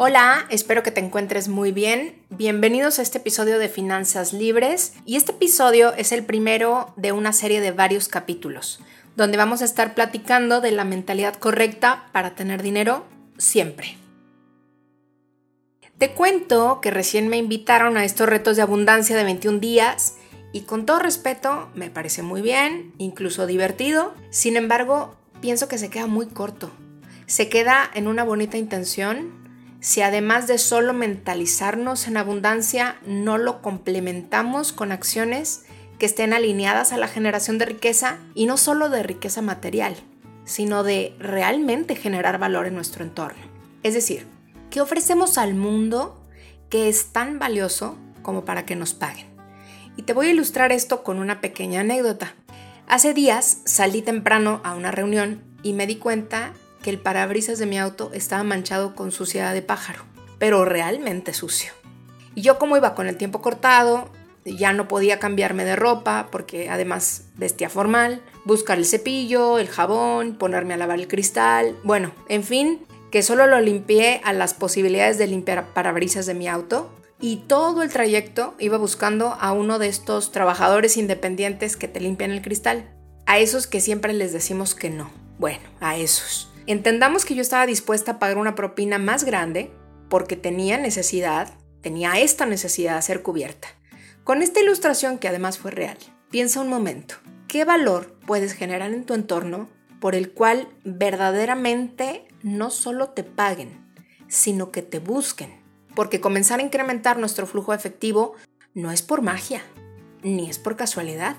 Hola, espero que te encuentres muy bien. Bienvenidos a este episodio de Finanzas Libres y este episodio es el primero de una serie de varios capítulos, donde vamos a estar platicando de la mentalidad correcta para tener dinero siempre. Te cuento que recién me invitaron a estos retos de abundancia de 21 días y con todo respeto me parece muy bien, incluso divertido, sin embargo pienso que se queda muy corto. Se queda en una bonita intención, si además de solo mentalizarnos en abundancia, no lo complementamos con acciones que estén alineadas a la generación de riqueza y no solo de riqueza material, sino de realmente generar valor en nuestro entorno. Es decir, ¿qué ofrecemos al mundo que es tan valioso como para que nos paguen? Y te voy a ilustrar esto con una pequeña anécdota. Hace días salí temprano a una reunión y me di cuenta que el parabrisas de mi auto estaba manchado con suciedad de pájaro, pero realmente sucio. Y yo como iba con el tiempo cortado, ya no podía cambiarme de ropa porque además vestía formal, buscar el cepillo, el jabón, ponerme a lavar el cristal, bueno, en fin, que solo lo limpié a las posibilidades de limpiar parabrisas de mi auto y todo el trayecto iba buscando a uno de estos trabajadores independientes que te limpian el cristal, a esos que siempre les decimos que no, bueno, a esos. Entendamos que yo estaba dispuesta a pagar una propina más grande porque tenía necesidad, tenía esta necesidad de ser cubierta. Con esta ilustración que además fue real, piensa un momento, ¿qué valor puedes generar en tu entorno por el cual verdaderamente no solo te paguen, sino que te busquen? Porque comenzar a incrementar nuestro flujo efectivo no es por magia, ni es por casualidad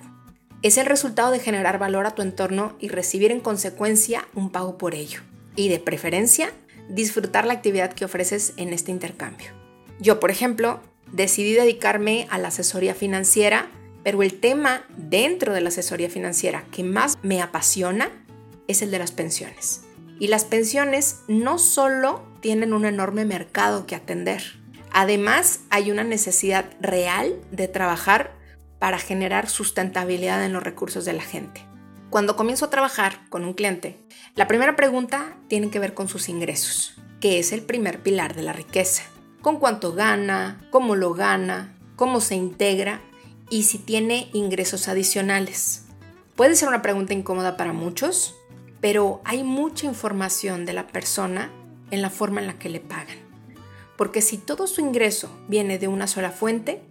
es el resultado de generar valor a tu entorno y recibir en consecuencia un pago por ello. Y de preferencia, disfrutar la actividad que ofreces en este intercambio. Yo, por ejemplo, decidí dedicarme a la asesoría financiera, pero el tema dentro de la asesoría financiera que más me apasiona es el de las pensiones. Y las pensiones no solo tienen un enorme mercado que atender, además hay una necesidad real de trabajar para generar sustentabilidad en los recursos de la gente. Cuando comienzo a trabajar con un cliente, la primera pregunta tiene que ver con sus ingresos, que es el primer pilar de la riqueza. Con cuánto gana, cómo lo gana, cómo se integra y si tiene ingresos adicionales. Puede ser una pregunta incómoda para muchos, pero hay mucha información de la persona en la forma en la que le pagan. Porque si todo su ingreso viene de una sola fuente,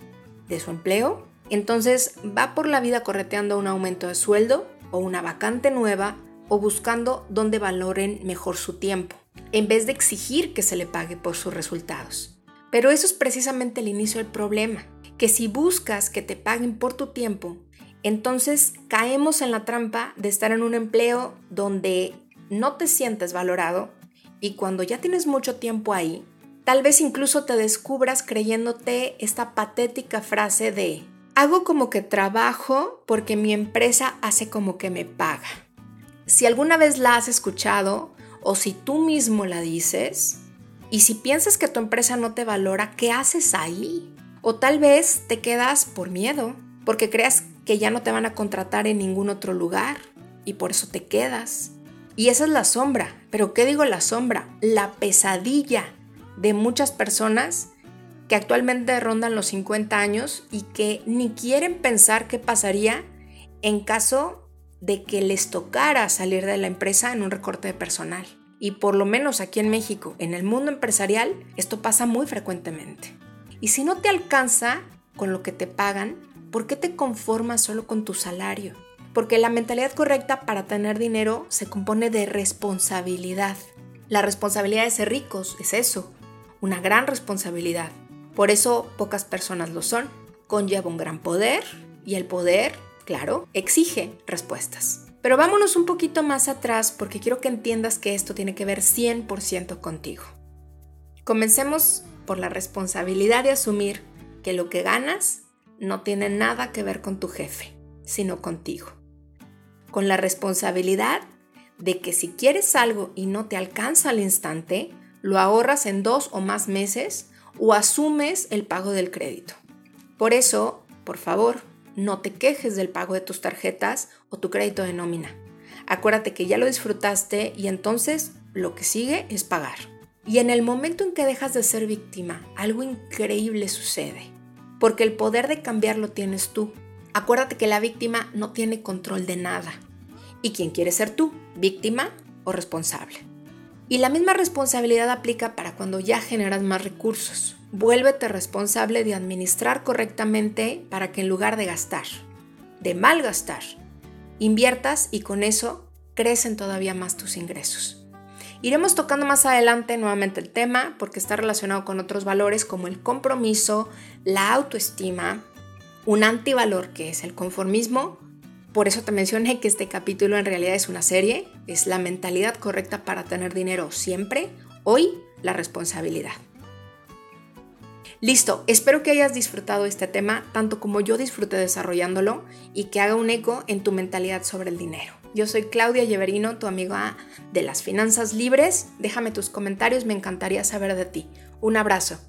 de su empleo, entonces va por la vida correteando un aumento de sueldo o una vacante nueva o buscando donde valoren mejor su tiempo, en vez de exigir que se le pague por sus resultados. Pero eso es precisamente el inicio del problema, que si buscas que te paguen por tu tiempo, entonces caemos en la trampa de estar en un empleo donde no te sientes valorado y cuando ya tienes mucho tiempo ahí, tal vez incluso te descubras creyéndote esta patética frase de Hago como que trabajo porque mi empresa hace como que me paga. Si alguna vez la has escuchado o si tú mismo la dices, y si piensas que tu empresa no te valora, ¿qué haces ahí? O tal vez te quedas por miedo, porque creas que ya no te van a contratar en ningún otro lugar y por eso te quedas. Y esa es la sombra. Pero ¿qué digo la sombra? La pesadilla de muchas personas que actualmente rondan los 50 años y que ni quieren pensar qué pasaría en caso de que les tocara salir de la empresa en un recorte de personal. Y por lo menos aquí en México, en el mundo empresarial, esto pasa muy frecuentemente. Y si no te alcanza con lo que te pagan, ¿por qué te conformas solo con tu salario? Porque la mentalidad correcta para tener dinero se compone de responsabilidad. La responsabilidad de ser ricos es eso, una gran responsabilidad. Por eso pocas personas lo son. Conlleva un gran poder y el poder, claro, exige respuestas. Pero vámonos un poquito más atrás porque quiero que entiendas que esto tiene que ver 100% contigo. Comencemos por la responsabilidad de asumir que lo que ganas no tiene nada que ver con tu jefe, sino contigo. Con la responsabilidad de que si quieres algo y no te alcanza al instante, lo ahorras en dos o más meses o asumes el pago del crédito. Por eso, por favor, no te quejes del pago de tus tarjetas o tu crédito de nómina. Acuérdate que ya lo disfrutaste y entonces lo que sigue es pagar. Y en el momento en que dejas de ser víctima, algo increíble sucede, porque el poder de cambiar lo tienes tú. Acuérdate que la víctima no tiene control de nada. ¿Y quién quiere ser tú? ¿Víctima o responsable? Y la misma responsabilidad aplica para cuando ya generas más recursos. Vuélvete responsable de administrar correctamente para que en lugar de gastar, de malgastar, inviertas y con eso crecen todavía más tus ingresos. Iremos tocando más adelante nuevamente el tema porque está relacionado con otros valores como el compromiso, la autoestima, un antivalor que es el conformismo. Por eso te mencioné que este capítulo en realidad es una serie, es la mentalidad correcta para tener dinero siempre, hoy la responsabilidad. Listo, espero que hayas disfrutado este tema tanto como yo disfruté desarrollándolo y que haga un eco en tu mentalidad sobre el dinero. Yo soy Claudia Lleverino, tu amiga de las finanzas libres. Déjame tus comentarios, me encantaría saber de ti. Un abrazo.